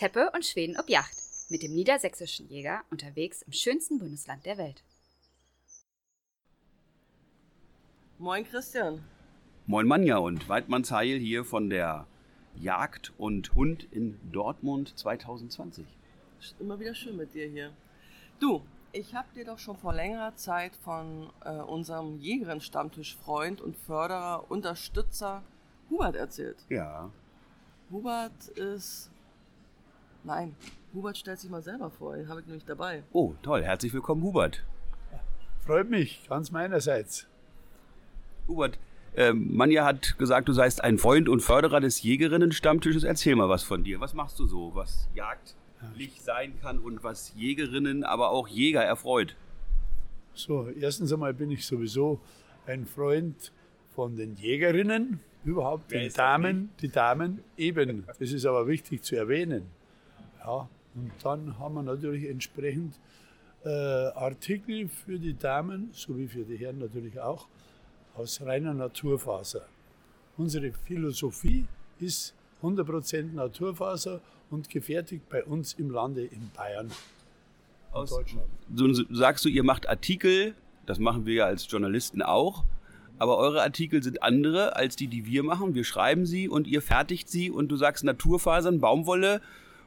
Teppe und Schweden ob Yacht mit dem niedersächsischen Jäger unterwegs im schönsten Bundesland der Welt. Moin Christian. Moin Manja und Weidmanns Heil hier von der Jagd und Hund in Dortmund 2020. Ist immer wieder schön mit dir hier. Du, ich habe dir doch schon vor längerer Zeit von äh, unserem Jägerin-Stammtisch-Freund und Förderer, Unterstützer Hubert erzählt. Ja. Hubert ist. Nein, Hubert stellt sich mal selber vor, den habe ich nämlich dabei. Oh, toll. Herzlich willkommen, Hubert. Freut mich, ganz meinerseits. Hubert, ähm, Manja hat gesagt, du seist ein Freund und Förderer des Jägerinnen-Stammtisches. Erzähl mal was von dir. Was machst du so, was jagdlich sein kann und was Jägerinnen, aber auch Jäger erfreut? So, erstens einmal bin ich sowieso ein Freund von den Jägerinnen, überhaupt Wer den Damen, die Damen eben. Das ist aber wichtig zu erwähnen. Ja, und dann haben wir natürlich entsprechend äh, Artikel für die Damen, sowie für die Herren natürlich auch, aus reiner Naturfaser. Unsere Philosophie ist 100% Naturfaser und gefertigt bei uns im Lande in Bayern. Aus Deutschland. So, sagst du, ihr macht Artikel, das machen wir ja als Journalisten auch, aber eure Artikel sind andere als die, die wir machen. Wir schreiben sie und ihr fertigt sie und du sagst Naturfasern, Baumwolle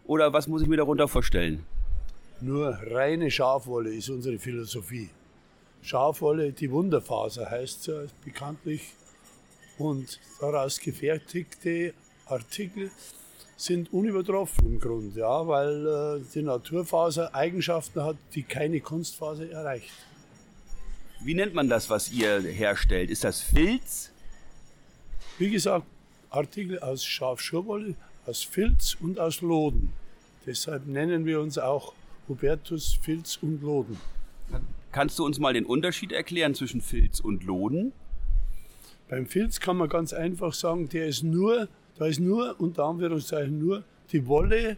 oder was muss ich mir darunter vorstellen? Nur reine Schafwolle ist unsere Philosophie. Schafwolle, die Wunderfaser heißt sie bekanntlich. Und daraus gefertigte Artikel sind unübertroffen im Grunde, ja, weil äh, die Naturfaser Eigenschaften hat, die keine Kunstfaser erreicht. Wie nennt man das, was ihr herstellt? Ist das Filz? Wie gesagt, Artikel aus Schafschurwolle, aus Filz und aus Loden. Deshalb nennen wir uns auch Hubertus Filz und Loden. Kannst du uns mal den Unterschied erklären zwischen Filz und Loden? Beim Filz kann man ganz einfach sagen, der ist nur, da ist nur, unter Anführungszeichen nur, die Wolle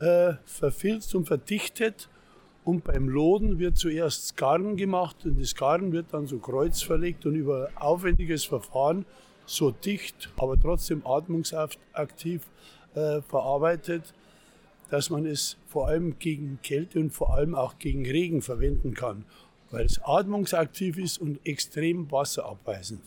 äh, verfilzt und verdichtet. Und beim Loden wird zuerst Garn gemacht und das Garn wird dann so kreuzverlegt und über aufwendiges Verfahren so dicht, aber trotzdem atmungsaktiv äh, verarbeitet, dass man es vor allem gegen Kälte und vor allem auch gegen Regen verwenden kann, weil es atmungsaktiv ist und extrem wasserabweisend.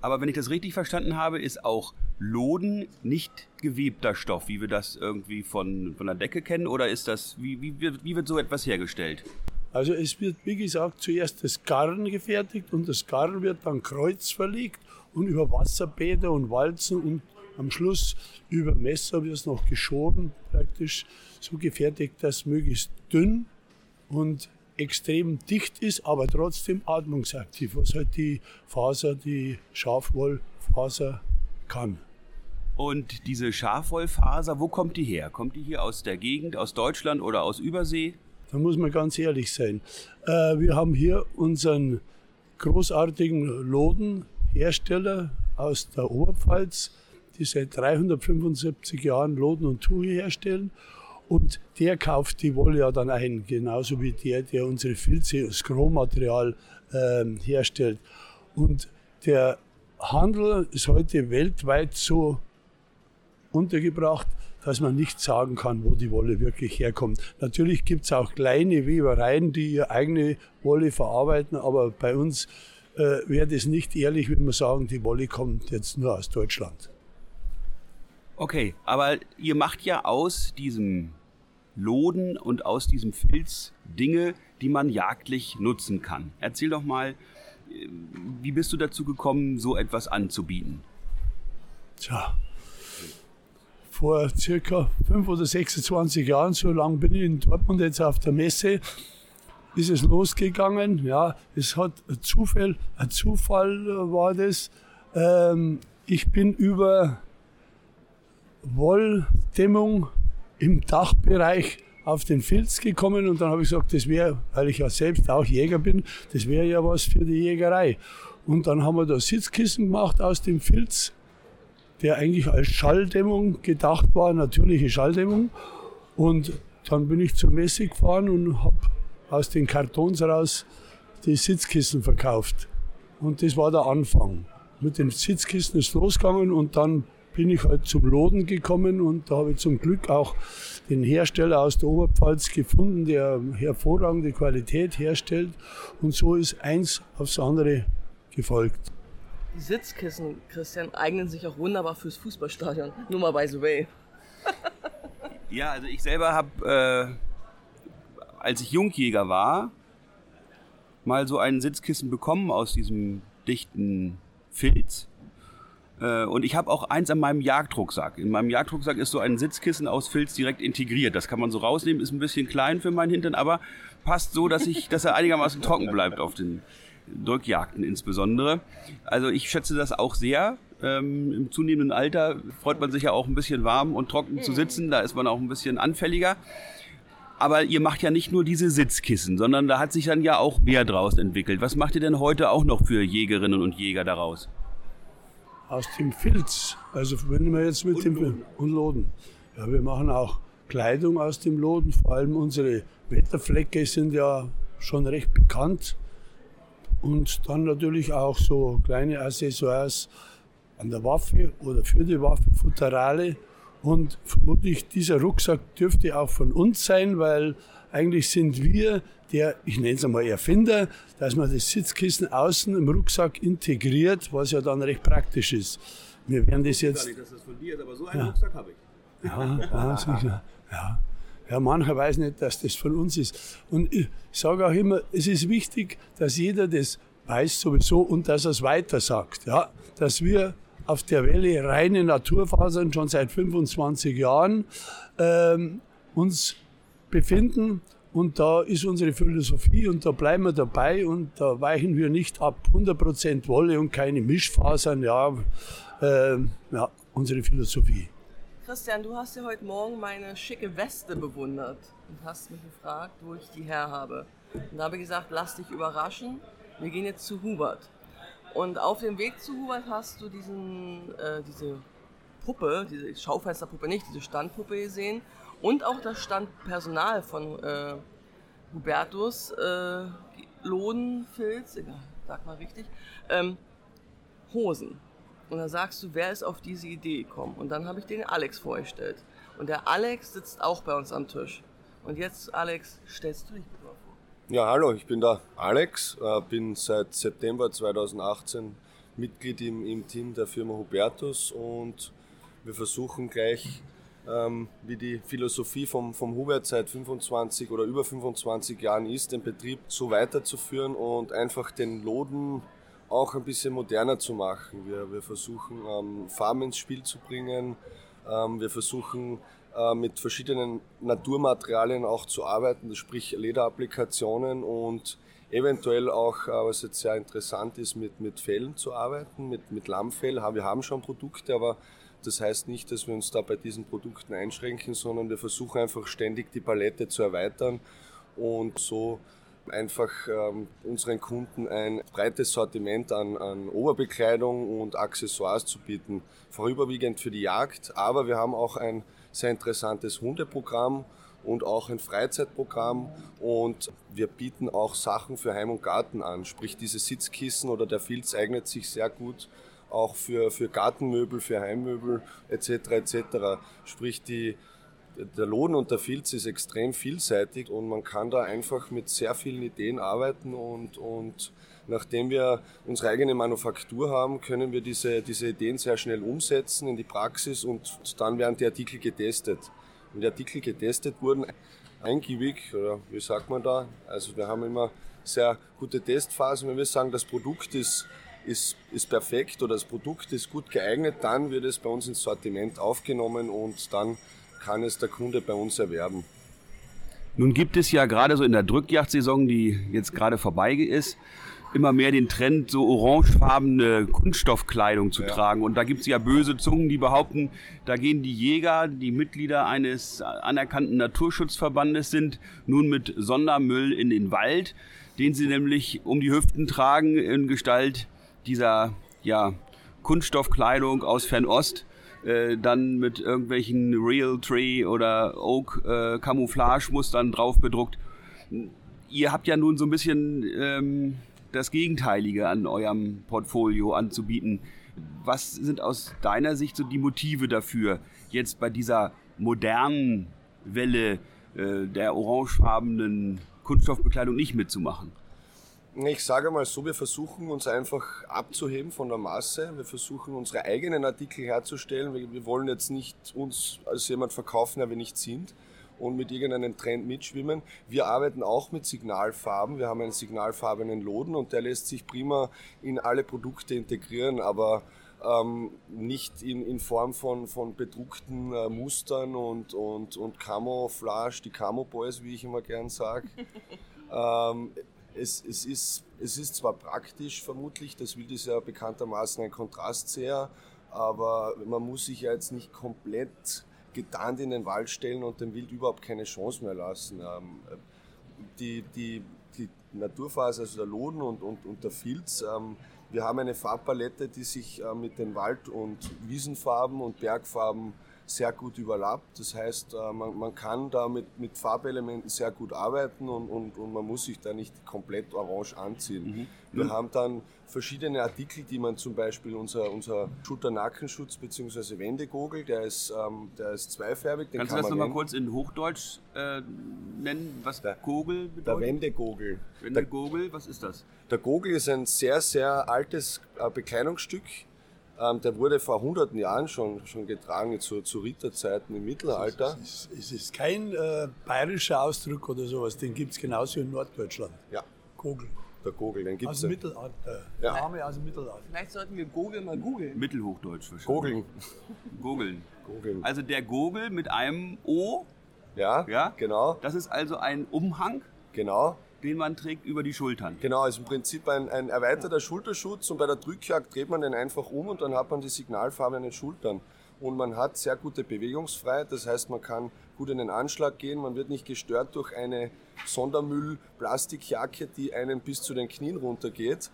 Aber wenn ich das richtig verstanden habe, ist auch Loden nicht gewebter Stoff, wie wir das irgendwie von, von der Decke kennen? Oder ist das, wie, wie, wird- wie wird so etwas hergestellt? Also es wird, wie gesagt, zuerst das Garn gefertigt und das Garn wird dann kreuzverlegt und über Wasserbäder und Walzen und am Schluss über Messer wird es noch geschoren, praktisch so gefertigt, dass möglichst dünn und extrem dicht ist, aber trotzdem atmungsaktiv, was halt die Faser, die Schafwollfaser kann. Und diese Schafwollfaser, wo kommt die her? Kommt die hier aus der Gegend, aus Deutschland oder aus Übersee? Da muss man ganz ehrlich sein. Äh, wir haben hier unseren großartigen Lodenhersteller aus der Oberpfalz, die seit 375 Jahren Loden und Tuche herstellen. Und der kauft die Wolle ja dann ein, genauso wie der, der unsere Filze, das Graumaterial ähm, herstellt. Und der Handel ist heute weltweit so untergebracht, dass man nicht sagen kann, wo die Wolle wirklich herkommt. Natürlich gibt es auch kleine Webereien, die ihre eigene Wolle verarbeiten, aber bei uns äh, wäre das nicht ehrlich, wenn wir sagen, die Wolle kommt jetzt nur aus Deutschland. Okay, aber ihr macht ja aus diesem Loden und aus diesem Filz Dinge, die man jagdlich nutzen kann. Erzähl doch mal, äh, wie bist du dazu gekommen, so etwas anzubieten? Tja, vor circa 5 oder 26 Jahren, so lange bin ich in Dortmund jetzt auf der Messe, ist es losgegangen. Ja, es hat ein Zufall, ein Zufall äh, war das. Ähm, ich bin über Wolldämmung im Dachbereich auf den Filz gekommen und dann habe ich gesagt, das wäre, weil ich ja selbst auch Jäger bin, das wäre ja was für die Jägerei. Und dann haben wir da Sitzkissen gemacht aus dem Filz, der eigentlich als Schalldämmung gedacht war, natürliche Schalldämmung. Und dann bin ich zur Messe gefahren und habe aus den Kartons raus die Sitzkissen verkauft. Und das war der Anfang. Mit den Sitzkissen ist losgegangen und dann bin ich halt zum Loden gekommen und da habe ich zum Glück auch den Hersteller aus der Oberpfalz gefunden, der hervorragende Qualität herstellt. Und so ist eins aufs andere gefolgt. Die Sitzkissen, Christian, eignen sich auch wunderbar fürs Fußballstadion. Nur mal by the way. ja, also ich selber habe, äh, als ich Jungjäger war, mal so ein Sitzkissen bekommen aus diesem dichten Filz. Äh, und ich habe auch eins an meinem Jagdrucksack. In meinem Jagdrucksack ist so ein Sitzkissen aus Filz direkt integriert. Das kann man so rausnehmen, ist ein bisschen klein für meinen Hintern, aber passt so, dass, ich, dass er einigermaßen trocken bleibt auf den Drückjagden insbesondere. Also ich schätze das auch sehr. Ähm, Im zunehmenden Alter freut man sich ja auch ein bisschen warm und trocken zu sitzen. Da ist man auch ein bisschen anfälliger. Aber ihr macht ja nicht nur diese Sitzkissen, sondern da hat sich dann ja auch mehr draus entwickelt. Was macht ihr denn heute auch noch für Jägerinnen und Jäger daraus? Aus dem Filz. Also wenn wir jetzt mit und dem Loden. und Loden. Ja, wir machen auch Kleidung aus dem Loden. Vor allem unsere Wetterflecke sind ja schon recht bekannt. Und dann natürlich auch so kleine Accessoires an der Waffe oder für die Waffe, Futterale. Und vermutlich dieser Rucksack dürfte auch von uns sein, weil eigentlich sind wir der, ich nenne es einmal Erfinder, dass man das Sitzkissen außen im Rucksack integriert, was ja dann recht praktisch ist. Wir werden das jetzt. Ich nicht, dass das von dir ist, aber so einen ja. Rucksack habe ich. Ja, ja, sicher. Ja. Ja, mancher weiß nicht, dass das von uns ist. Und ich sage auch immer, es ist wichtig, dass jeder das weiß sowieso und dass er es weiter sagt. Ja, dass wir auf der Welle reine Naturfasern schon seit 25 Jahren ähm, uns befinden. Und da ist unsere Philosophie und da bleiben wir dabei und da weichen wir nicht ab. 100% Wolle und keine Mischfasern, ja, äh, ja, unsere Philosophie. Christian, du hast ja heute Morgen meine schicke Weste bewundert und hast mich gefragt, wo ich die her habe. Und da habe ich gesagt, lass dich überraschen, wir gehen jetzt zu Hubert. Und auf dem Weg zu Hubert hast du diesen, äh, diese Puppe, diese Schaufensterpuppe nicht, diese Standpuppe gesehen und auch das Standpersonal von äh, Hubertus äh, Lodenfilz, egal, sag mal richtig, ähm, Hosen. Und dann sagst du, wer ist auf diese Idee gekommen? Und dann habe ich den Alex vorgestellt. Und der Alex sitzt auch bei uns am Tisch. Und jetzt, Alex, stellst du dich bitte ja, hallo, ich bin der Alex, äh, bin seit September 2018 Mitglied im, im Team der Firma Hubertus und wir versuchen gleich, ähm, wie die Philosophie vom, vom Hubert seit 25 oder über 25 Jahren ist, den Betrieb so weiterzuführen und einfach den Loden auch ein bisschen moderner zu machen. Wir, wir versuchen ähm, Farben ins Spiel zu bringen, ähm, wir versuchen äh, mit verschiedenen Naturmaterialien auch zu arbeiten, sprich Lederapplikationen und eventuell auch, äh, was jetzt sehr interessant ist, mit, mit Fellen zu arbeiten, mit, mit Lammfell. Wir haben schon Produkte, aber das heißt nicht, dass wir uns da bei diesen Produkten einschränken, sondern wir versuchen einfach ständig die Palette zu erweitern und so einfach ähm, unseren Kunden ein breites Sortiment an, an Oberbekleidung und Accessoires zu bieten. Vorüberwiegend für die Jagd, aber wir haben auch ein sehr interessantes Hundeprogramm und auch ein Freizeitprogramm und wir bieten auch Sachen für Heim und Garten an, sprich diese Sitzkissen oder der Filz eignet sich sehr gut auch für, für Gartenmöbel, für Heimmöbel etc. etc. Sprich die, der Lohn und der Filz ist extrem vielseitig und man kann da einfach mit sehr vielen Ideen arbeiten und, und nachdem wir unsere eigene Manufaktur haben, können wir diese, diese Ideen sehr schnell umsetzen in die Praxis und dann werden die Artikel getestet. Und die Artikel getestet wurden eingiebig, oder wie sagt man da? Also wir haben immer sehr gute Testphasen. Wenn wir sagen, das Produkt ist, ist, ist perfekt oder das Produkt ist gut geeignet, dann wird es bei uns ins Sortiment aufgenommen und dann kann es der Kunde bei uns erwerben. Nun gibt es ja gerade so in der Drückjagdsaison, die jetzt gerade vorbei ist, immer mehr den Trend, so orangefarbene Kunststoffkleidung zu ja. tragen. Und da gibt es ja böse Zungen, die behaupten, da gehen die Jäger, die Mitglieder eines anerkannten Naturschutzverbandes sind, nun mit Sondermüll in den Wald, den sie nämlich um die Hüften tragen in Gestalt dieser ja, Kunststoffkleidung aus Fernost. Äh, dann mit irgendwelchen Real Tree oder Oak äh, Camouflage Mustern drauf bedruckt. Ihr habt ja nun so ein bisschen ähm, das Gegenteilige an eurem Portfolio anzubieten. Was sind aus deiner Sicht so die Motive dafür, jetzt bei dieser modernen Welle äh, der orangefarbenen Kunststoffbekleidung nicht mitzumachen? Ich sage mal so, wir versuchen uns einfach abzuheben von der Masse. Wir versuchen unsere eigenen Artikel herzustellen. Wir, wir wollen jetzt nicht uns als jemand verkaufen, der wir nicht sind und mit irgendeinem Trend mitschwimmen. Wir arbeiten auch mit Signalfarben. Wir haben einen signalfarbenen Loden und der lässt sich prima in alle Produkte integrieren, aber ähm, nicht in, in Form von, von bedruckten äh, Mustern und, und, und Camouflage, die Camo Boys, wie ich immer gern sage. ähm, es, es, ist, es ist zwar praktisch vermutlich, das Wild ist ja bekanntermaßen ein Kontrastseher, aber man muss sich ja jetzt nicht komplett getarnt in den Wald stellen und dem Wild überhaupt keine Chance mehr lassen. Ähm, die, die, die Naturphase, also der Loden und, und, und der Filz, ähm, wir haben eine Farbpalette, die sich äh, mit den Wald- und Wiesenfarben und Bergfarben sehr gut überlappt. Das heißt, äh, man, man kann da mit, mit Farbelementen sehr gut arbeiten und, und, und man muss sich da nicht komplett orange anziehen. Mhm. Wir mhm. haben dann verschiedene Artikel, die man zum Beispiel unser, unser Schulter-Nackenschutz bzw. Wendegogel, der ist, ähm, der ist zweifärbig. Den Kannst kann du das nochmal kurz in Hochdeutsch äh, nennen, was der Gogel bedeutet? Der Wendegogel. Wendegogel, was ist das? Der Gogel ist ein sehr, sehr altes äh, Bekleidungsstück ähm, der wurde vor hunderten Jahren schon, schon getragen, zu, zu Ritterzeiten im Mittelalter. Es ist, es ist kein äh, bayerischer Ausdruck oder sowas, den gibt es genauso in Norddeutschland. Ja. Kogel. Der Gogel, den gibt es. Aus dem Mittelalter. Ja. Name aus dem Mittelalter. Vielleicht sollten wir Gogel mal googeln. Mittelhochdeutsch wahrscheinlich. Gogeln. Gogeln. Gogeln. Also der Gogel mit einem O. Ja, ja, genau. Das ist also ein Umhang. Genau den man trägt über die Schultern. Genau, also im Prinzip ein, ein erweiterter Schulterschutz und bei der Drückjagd dreht man den einfach um und dann hat man die signalfarbenen Schultern. Und man hat sehr gute Bewegungsfreiheit, das heißt, man kann gut in den Anschlag gehen, man wird nicht gestört durch eine Sondermüll-Plastikjacke, die einen bis zu den Knien runtergeht,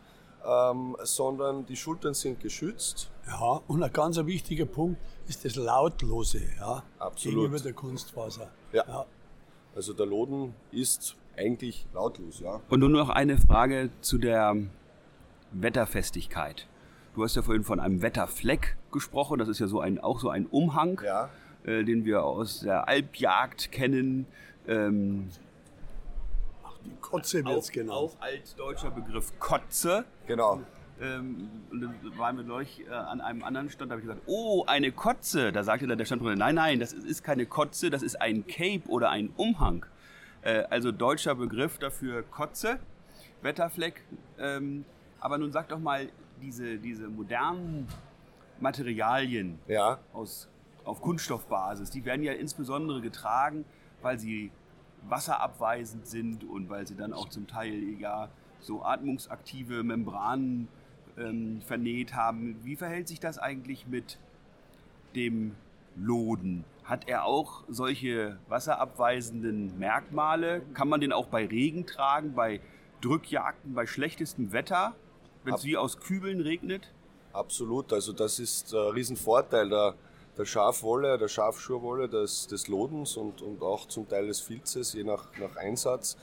ähm, sondern die Schultern sind geschützt. Ja, und ein ganz wichtiger Punkt ist das Lautlose, ja, Absolut. gegenüber der Kunstfaser. Ja. ja. Also der Loden ist eigentlich lautlos, ja. Und nun noch eine Frage zu der Wetterfestigkeit. Du hast ja vorhin von einem Wetterfleck gesprochen. Das ist ja so ein, auch so ein Umhang, ja. äh, den wir aus der Alpjagd kennen. Ähm, Ach, die Kotze wird es genannt. Auch altdeutscher Begriff Kotze. Genau. Ähm, und dann waren wir neulich äh, an einem anderen Stand, da habe ich gesagt, oh, eine Kotze. Da sagte dann der Standbruder, nein, nein, das ist keine Kotze, das ist ein Cape oder ein Umhang. Äh, also deutscher Begriff dafür Kotze, Wetterfleck. Ähm, aber nun sag doch mal, diese, diese modernen Materialien ja. aus, auf Kunststoffbasis, die werden ja insbesondere getragen, weil sie wasserabweisend sind und weil sie dann auch zum Teil ja so atmungsaktive Membranen ähm, vernäht haben. Wie verhält sich das eigentlich mit dem Loden? Hat er auch solche wasserabweisenden Merkmale? Kann man den auch bei Regen tragen, bei Drückjagden, bei schlechtestem Wetter, wenn es wie aus Kübeln regnet? Absolut, also das ist ein Riesenvorteil der, der Schafwolle, der Schafschurwolle, des, des Lodens und, und auch zum Teil des Filzes, je nach, nach Einsatz.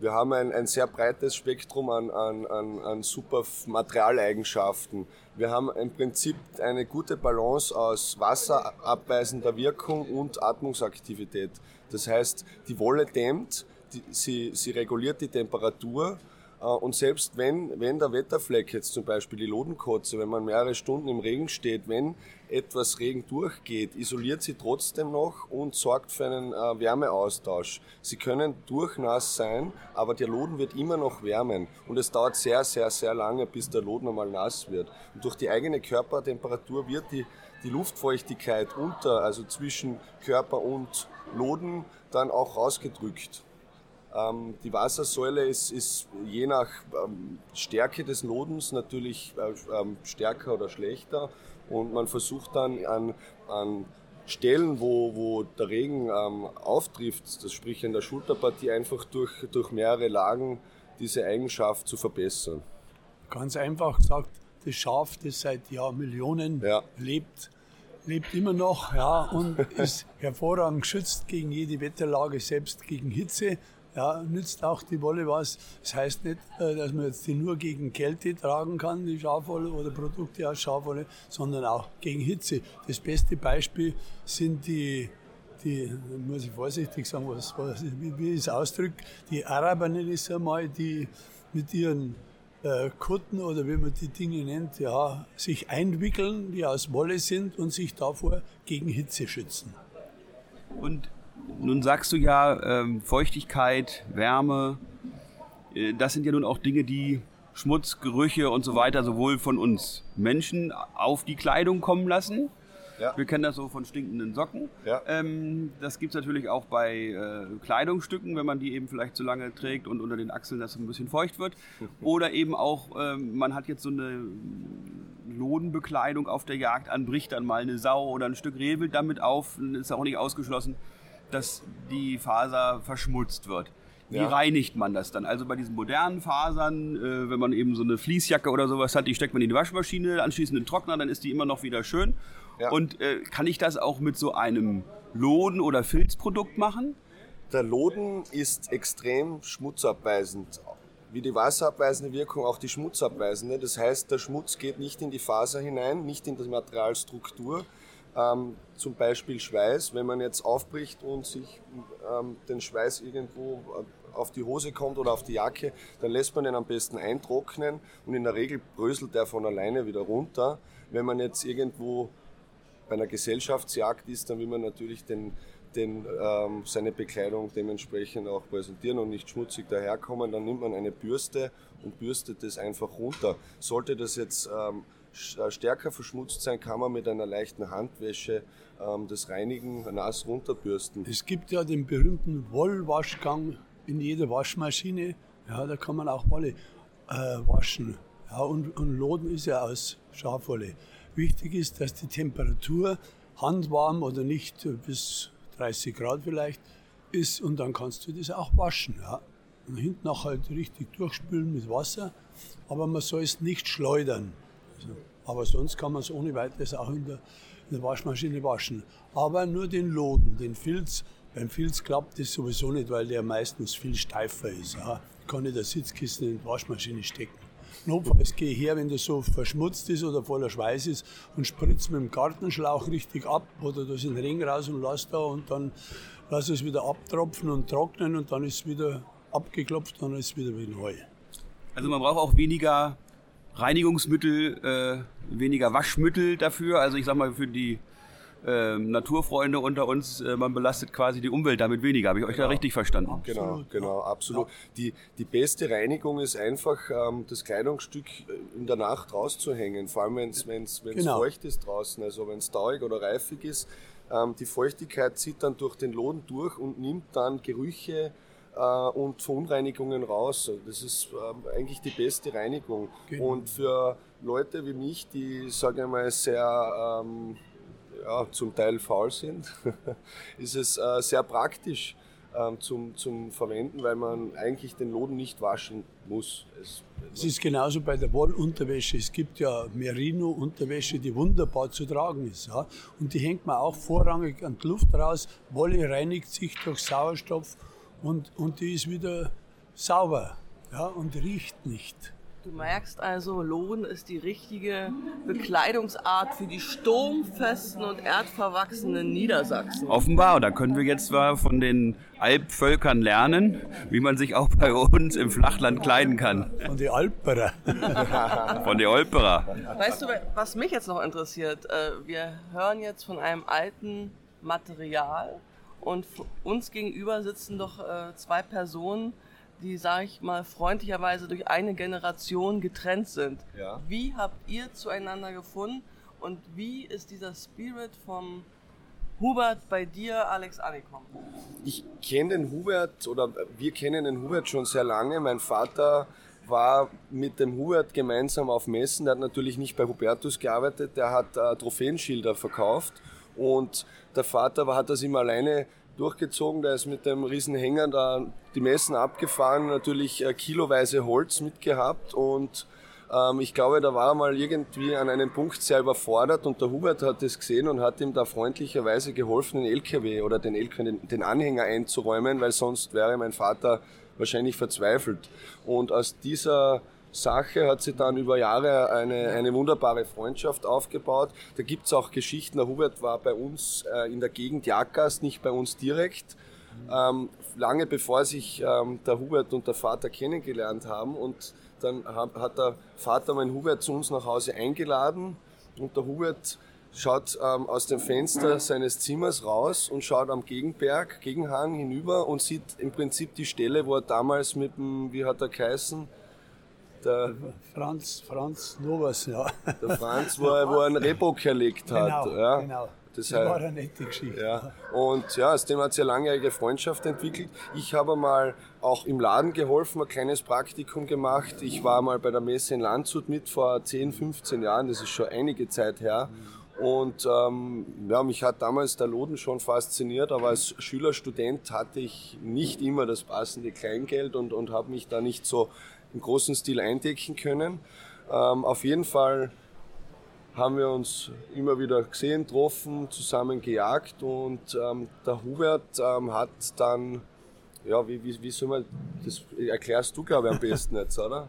Wir haben ein, ein sehr breites Spektrum an, an, an, an super Materialeigenschaften. Wir haben im Prinzip eine gute Balance aus wasserabweisender Wirkung und Atmungsaktivität. Das heißt, die Wolle dämmt, die, sie, sie reguliert die Temperatur und selbst wenn, wenn der Wetterfleck jetzt zum Beispiel die Lodenkotze, wenn man mehrere Stunden im Regen steht, wenn etwas Regen durchgeht, isoliert sie trotzdem noch und sorgt für einen äh, Wärmeaustausch. Sie können durchnass sein, aber der Loden wird immer noch wärmen und es dauert sehr, sehr, sehr lange, bis der Loden einmal nass wird. Und durch die eigene Körpertemperatur wird die, die Luftfeuchtigkeit unter, also zwischen Körper und Loden, dann auch rausgedrückt. Ähm, die Wassersäule ist, ist je nach ähm, Stärke des Lodens natürlich äh, ähm, stärker oder schlechter und man versucht dann an, an Stellen, wo, wo der Regen ähm, auftrifft, das sprich in der Schulterpartie, einfach durch, durch mehrere Lagen diese Eigenschaft zu verbessern. Ganz einfach gesagt, das Schaf, das seit Jahrmillionen ja. lebt, lebt immer noch ja, und ist hervorragend geschützt gegen jede Wetterlage, selbst gegen Hitze ja, nützt auch die Wolle was. Das heißt nicht, äh, dass man jetzt die nur gegen Kälte tragen kann, die Schafwolle oder Produkte aus Schafwolle, sondern auch gegen Hitze. Das beste Beispiel sind die, die muss ich vorsichtig sagen, was, was, wie, wie ich es ausdrücke, die Araber nenne ich es einmal, die mit ihren äh, Kutten oder wie man die Dinge nennt, ja, sich einwickeln, die aus Wolle sind und sich davor gegen Hitze schützen. Und nun sagst du ja, ähm, Feuchtigkeit, Wärme, äh, das sind ja nun auch Dinge, die Schmutz, Gerüche und so weiter sowohl von uns Menschen auf die Kleidung kommen lassen. Ja. Wir kennen das so von stinkenden Socken. Ja. Ähm, das gibt es natürlich auch bei äh, Kleidungsstücken, wenn man die eben vielleicht zu lange trägt und unter den Achseln das ein bisschen feucht wird. Oder eben auch, ähm, man hat jetzt so eine Lodenbekleidung auf der Jagd an, bricht dann mal eine Sau oder ein Stück Rehwild damit auf, ist auch nicht ausgeschlossen, dass die Faser verschmutzt wird. Wie ja. reinigt man das dann? Also bei diesen modernen Fasern, äh, wenn man eben so eine Fließjacke oder sowas hat, die steckt man in die Waschmaschine, anschließend in den Trockner, dann ist die immer noch wieder schön. Ja. Und äh, kann ich das auch mit so einem Loden- oder Filzprodukt machen? Der Loden ist extrem schmutzabweisend. Wie die wasserabweisende Wirkung auch die schmutzabweisende. Das heißt, der Schmutz geht nicht in die Faser hinein, nicht in die Materialstruktur, ähm, zum Beispiel Schweiß, wenn man jetzt aufbricht und sich ähm, den Schweiß irgendwo äh, auf die Hose kommt oder auf die Jacke, dann lässt man den am besten eintrocknen und in der Regel bröselt der von alleine wieder runter. Wenn man jetzt irgendwo bei einer Gesellschaftsjagd ist, dann will man natürlich den, den, ähm, seine Bekleidung dementsprechend auch präsentieren und nicht schmutzig daherkommen. Dann nimmt man eine Bürste und bürstet das einfach runter. Sollte das jetzt ähm, äh, stärker verschmutzt sein, kann man mit einer leichten Handwäsche ähm, das Reinigen nass runterbürsten. Es gibt ja den berühmten Wollwaschgang in jeder Waschmaschine. Ja, da kann man auch Wolle äh, waschen. Ja, und, und Loden ist ja aus Schafwolle. Wichtig ist, dass die Temperatur handwarm oder nicht bis 30 Grad vielleicht ist und dann kannst du das auch waschen. Ja. Und hinten auch halt richtig durchspülen mit Wasser, aber man soll es nicht schleudern. Aber sonst kann man es ohne weiteres auch in der, in der Waschmaschine waschen. Aber nur den Loden, den Filz. Beim Filz klappt das sowieso nicht, weil der meistens viel steifer ist. Ja. Ich kann nicht das Sitzkissen in die Waschmaschine stecken. Notfalls gehe ich her, wenn das so verschmutzt ist oder voller Schweiß ist und spritze mit dem Gartenschlauch richtig ab oder das in den Ring raus und lasse da und dann lasse es wieder abtropfen und trocknen und dann ist es wieder abgeklopft und dann ist es wieder wie neu. Also man braucht auch weniger Reinigungsmittel, äh, weniger Waschmittel dafür. Also ich sag mal für die äh, Naturfreunde unter uns, äh, man belastet quasi die Umwelt damit weniger. Habe ich euch genau. da richtig verstanden? Genau, genau, absolut. Die, die beste Reinigung ist einfach, ähm, das Kleidungsstück äh, in der Nacht rauszuhängen, vor allem wenn es genau. feucht ist draußen, also wenn es tauig oder reifig ist. Ähm, die Feuchtigkeit zieht dann durch den Loden durch und nimmt dann Gerüche, äh, und Verunreinigungen raus. Das ist ähm, eigentlich die beste Reinigung. Genau. Und für Leute wie mich, die, sage ich mal, sehr ähm, ja, zum Teil faul sind, ist es äh, sehr praktisch ähm, zum, zum Verwenden, weil man eigentlich den Loden nicht waschen muss. Es, es ist genauso bei der Wollunterwäsche. Es gibt ja Merino-Unterwäsche, die wunderbar zu tragen ist. Ja? Und die hängt man auch vorrangig an die Luft raus. Wolle reinigt sich durch Sauerstoff und, und die ist wieder sauber ja? und riecht nicht. Du merkst also, Lohn ist die richtige Bekleidungsart für die sturmfesten und erdverwachsenen Niedersachsen. Offenbar, da können wir jetzt zwar von den Alpvölkern lernen, wie man sich auch bei uns im Flachland kleiden kann. Von den Alperer. von den Alperer. Weißt du, was mich jetzt noch interessiert? Äh, wir hören jetzt von einem alten Material und uns gegenüber sitzen doch äh, zwei Personen, die, sage ich mal, freundlicherweise durch eine Generation getrennt sind. Ja. Wie habt ihr zueinander gefunden und wie ist dieser Spirit vom Hubert bei dir, Alex, angekommen? Ich kenne den Hubert oder wir kennen den Hubert schon sehr lange. Mein Vater war mit dem Hubert gemeinsam auf Messen. Der hat natürlich nicht bei Hubertus gearbeitet, der hat äh, Trophäenschilder verkauft und der Vater hat das immer alleine durchgezogen. Der ist mit dem Riesenhänger da die Messen abgefahren, natürlich äh, kiloweise Holz mitgehabt und Ähm, ich glaube, da war er mal irgendwie an einem Punkt sehr überfordert und der Hubert hat das gesehen und hat ihm da freundlicherweise geholfen, den LKW oder den, LKW, den, den Anhänger einzuräumen, weil sonst wäre mein Vater wahrscheinlich verzweifelt. Und aus dieser Sache hat sich dann über Jahre eine, eine wunderbare Freundschaft aufgebaut. Da gibt's auch Geschichten. Der Hubert war bei uns äh, in der Gegend Jagdgast, nicht bei uns direkt. Ähm, lange bevor sich ähm, der Hubert und der Vater kennengelernt haben. Und dann hat, hat der Vater meinen Hubert zu uns nach Hause eingeladen und der Hubert schaut ähm, aus dem Fenster seines Zimmers raus und schaut am Gegenberg, Gegenhang hinüber und sieht im Prinzip die Stelle, wo er damals mit dem, wie hat er geheißen, der Franz, Franz Novas, ja. Der Franz, wo er, wo er einen Rehbock erlegt hat. Genau, ja. genau. Das, Das heißt, war eine nette Geschichte. ja. Und ja, aus dem hat sich eine langjährige Freundschaft entwickelt. Ich habe mal auch im Laden geholfen, ein kleines Praktikum gemacht. Ich war mal bei der Messe in Landshut mit vor 10, 15 Jahren, das ist schon einige Zeit her. Und ähm, ja, mich hat damals der Loden schon fasziniert, aber als Schüler, Student hatte ich nicht immer das passende Kleingeld und, und habe mich da nicht so im großen Stil eindecken können. Ähm, auf jeden Fall haben wir uns immer wieder gesehen, getroffen, zusammen gejagt und ähm, der Hubert ähm, hat dann, ja, wie, wie, wie soll man, das erklärst du glaube ich am besten jetzt, oder?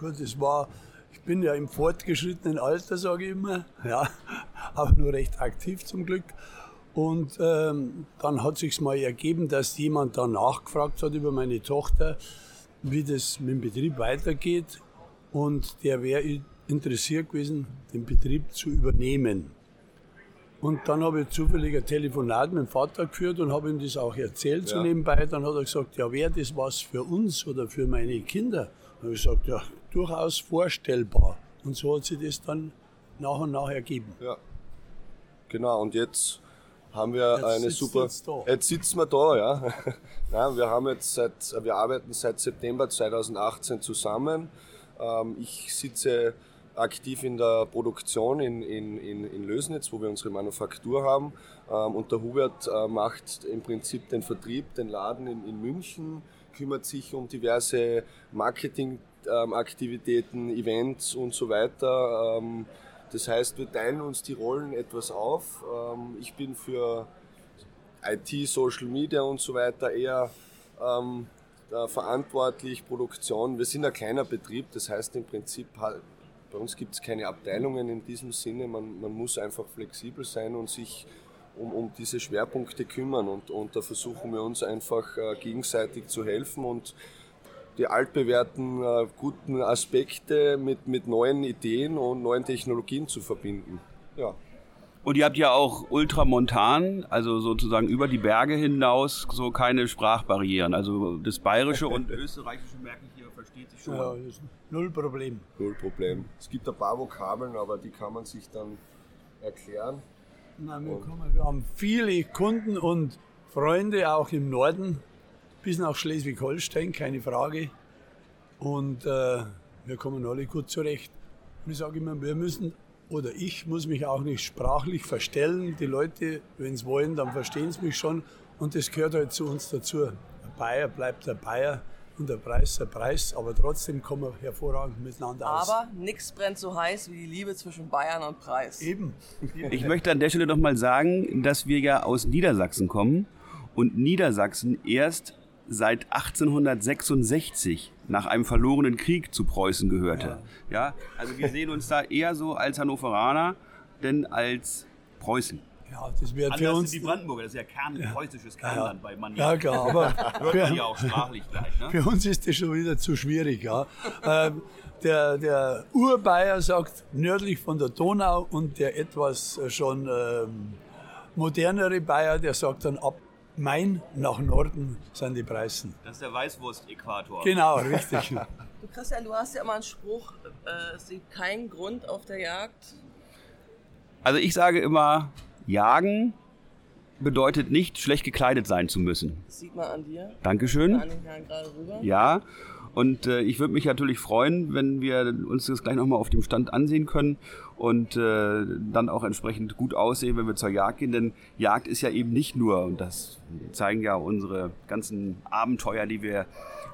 Gut, es war, ich bin ja im fortgeschrittenen Alter, sage ich immer, ja, auch nur recht aktiv zum Glück. Und ähm, dann hat sich's mal ergeben, dass jemand da nachgefragt hat über meine Tochter, wie das mit dem Betrieb weitergeht. Und der wäre interessiert gewesen, den Betrieb zu übernehmen. Und dann habe ich zufällig ein Telefonat mit dem Vater geführt und habe ihm das auch erzählt so Ja. nebenbei. Dann hat er gesagt, ja, wäre das was für uns oder für meine Kinder? Dann habe ich gesagt, ja, durchaus vorstellbar. Und so hat sich das dann nach und nach ergeben. Ja. Genau, und jetzt haben wir Jetzt eine sitzt super. jetzt da. Jetzt sitzen wir da, ja. Nein, wir haben jetzt seit, wir arbeiten seit September 2018 zusammen. Ähm, ich sitze aktiv in der Produktion in, in, in, in Lösnitz, wo wir unsere Manufaktur haben. Ähm, und der Hubert äh, macht im Prinzip den Vertrieb, den Laden in, in München, kümmert sich um diverse Marketingaktivitäten, Events und so weiter. Das heißt, wir teilen uns die Rollen etwas auf. Ähm, ich bin für IT, Social Media und so weiter eher ähm, verantwortlich, Produktion. Wir sind ein kleiner Betrieb, das heißt im Prinzip, halt, bei uns gibt es keine Abteilungen in diesem Sinne. Man, man muss einfach flexibel sein und sich um, um diese Schwerpunkte kümmern. Und, und da versuchen wir uns einfach äh, gegenseitig zu helfen und die altbewährten äh, guten Aspekte mit, mit neuen Ideen und neuen Technologien zu verbinden. Ja. Und ihr habt ja auch ultramontan, also sozusagen über die Berge hinaus, so keine Sprachbarrieren. Also das Bayerische und Österreichische merke ich hier, versteht sich schon. Ja, das ist null Problem. Null Problem. Es gibt ein paar Vokabeln, aber die kann man sich dann erklären. Nein, wir, kommen, wir haben viele Kunden und Freunde auch im Norden, bis nach Schleswig-Holstein, keine Frage. Und äh, wir kommen alle gut zurecht. Und ich sage immer, wir müssen, oder ich muss mich auch nicht sprachlich verstellen. Die Leute, wenn sie wollen, dann verstehen sie mich schon. Und das gehört halt zu uns dazu. Der Bayer bleibt der Bayer und der Preis der Preis, aber trotzdem kommen wir hervorragend miteinander aus. Aber nichts brennt so heiß wie die Liebe zwischen Bayern und Preis. Eben. Ich möchte an der Stelle noch mal sagen, dass wir ja aus Niedersachsen kommen und Niedersachsen erst seit 1866 nach einem verlorenen Krieg zu Preußen gehörte. Ja, also wir sehen uns da eher so als Hannoveraner, denn als Preußen. Ja, das wird für uns. die Brandenburger, das ist ja kernpreußisches Kernland bei Mann. Ja, klar, aber Hört man für, ja auch sprachlich gleich. Ne? für uns ist das schon wieder zu schwierig. Ja. Ähm, der, der Urbayer sagt nördlich von der Donau und der etwas äh, schon ähm, modernere Bayer, der sagt dann ab Main nach Norden sind die Preisen. Das ist der Weißwurst-Äquator. Genau, richtig. Du Christian, du hast ja immer einen Spruch, äh, es gibt keinen Grund auf der Jagd. Also ich sage immer, jagen bedeutet nicht, schlecht gekleidet sein zu müssen. Das sieht man an dir, Dankeschön. an den Herrn gerade rüber. Ja. Und äh, ich würde mich natürlich freuen, wenn wir uns das gleich nochmal auf dem Stand ansehen können und äh, dann auch entsprechend gut aussehen, wenn wir zur Jagd gehen. Denn Jagd ist ja eben nicht nur, und das zeigen ja unsere ganzen Abenteuer, die wir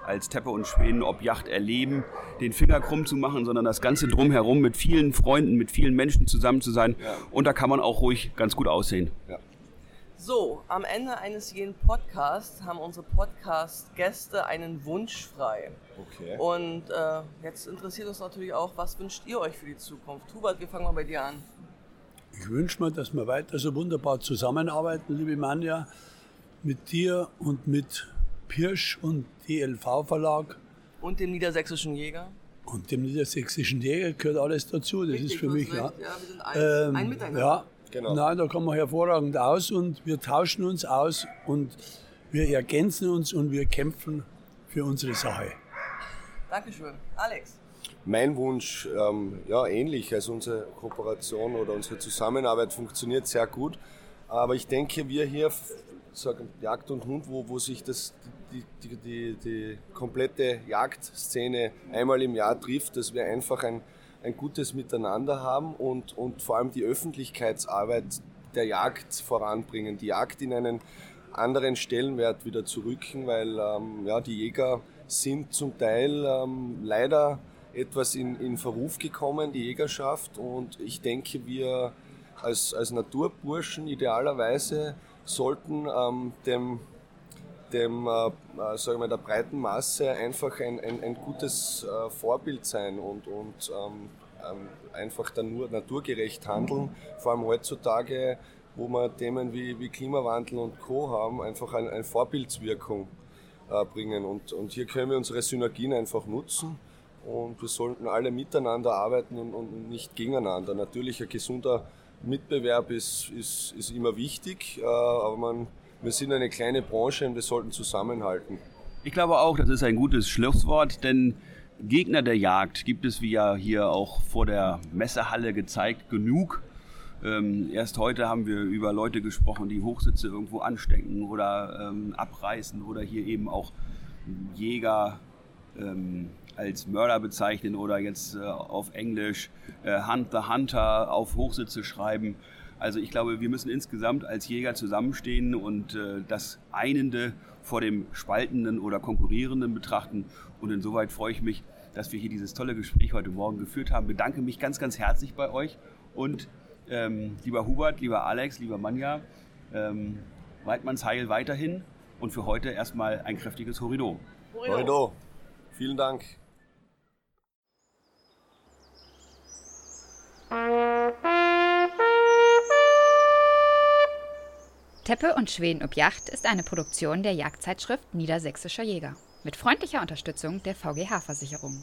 als Teppe und Schweden ob Yacht erleben, den Finger krumm zu machen, sondern das Ganze drumherum mit vielen Freunden, mit vielen Menschen zusammen zu sein. Ja. Und da kann man auch ruhig ganz gut aussehen. Ja. So, am Ende eines jeden Podcasts haben unsere Podcast-Gäste einen Wunsch frei. Okay. Und äh, jetzt interessiert uns natürlich auch, was wünscht ihr euch für die Zukunft? Hubert, wir fangen mal bei dir an. Ich wünsche mir, dass wir weiter so wunderbar zusammenarbeiten, liebe Manja, mit dir und mit Pirsch und DLV Verlag. Und dem Niedersächsischen Jäger. Und dem Niedersächsischen Jäger gehört alles dazu. Das Richtig, ist für mich, ja. ja. Wir sind eins, ähm, ein Miteinander. Ja, Genau. Nein, da kommen wir hervorragend aus und wir tauschen uns aus und wir ergänzen uns und wir kämpfen für unsere Sache. Dankeschön. Alex? Mein Wunsch, ähm, ja, ähnlich. Also unsere Kooperation oder unsere Zusammenarbeit funktioniert sehr gut. Aber ich denke, wir hier, sagen Jagd und Hund, wo, wo sich das, die, die, die, die komplette Jagdszene einmal im Jahr trifft, dass wir einfach ein ein gutes Miteinander haben und, und vor allem die Öffentlichkeitsarbeit der Jagd voranbringen, die Jagd in einen anderen Stellenwert wieder zurücken, weil ähm, ja, die Jäger sind zum Teil ähm, leider etwas in, in Verruf gekommen, die Jägerschaft. Und ich denke, wir als, als Naturburschen idealerweise sollten ähm, dem, dem äh, äh sagen wir, der breiten Masse einfach ein, ein, ein gutes äh, Vorbild sein und, und ähm, ähm, einfach dann nur naturgerecht handeln. Vor allem heutzutage, wo wir Themen wie, wie Klimawandel und Co. haben, einfach eine, eine Vorbildswirkung äh, bringen. Und, und hier können wir unsere Synergien einfach nutzen. Und wir sollten alle miteinander arbeiten und, und nicht gegeneinander. Natürlich ein gesunder Mitbewerb ist, ist, ist immer wichtig, äh, aber man, wir sind eine kleine Branche und wir sollten zusammenhalten. Ich glaube auch, das ist ein gutes Schlusswort, denn Gegner der Jagd gibt es, wie ja hier auch vor der Messehalle gezeigt, genug. Ähm, erst heute haben wir über Leute gesprochen, die Hochsitze irgendwo anstecken oder ähm, abreißen oder hier eben auch Jäger ähm, als Mörder bezeichnen oder jetzt äh, auf Englisch äh, Hunt the Hunter auf Hochsitze schreiben. Also ich glaube, wir müssen insgesamt als Jäger zusammenstehen und äh, das Einende vor dem Spaltenden oder Konkurrierenden betrachten. Und insoweit freue ich mich, dass wir hier dieses tolle Gespräch heute Morgen geführt haben. Bedanke mich ganz, ganz herzlich bei euch. Und ähm, lieber Hubert, lieber Alex, lieber Manja, ähm, Weidmanns Heil weiterhin. Und für heute erstmal ein kräftiges Horido. Horido. Horido. Vielen Dank. Teppe und Schweden ob Yacht ist eine Produktion der Jagdzeitschrift Niedersächsischer Jäger mit freundlicher Unterstützung der VGH-Versicherung.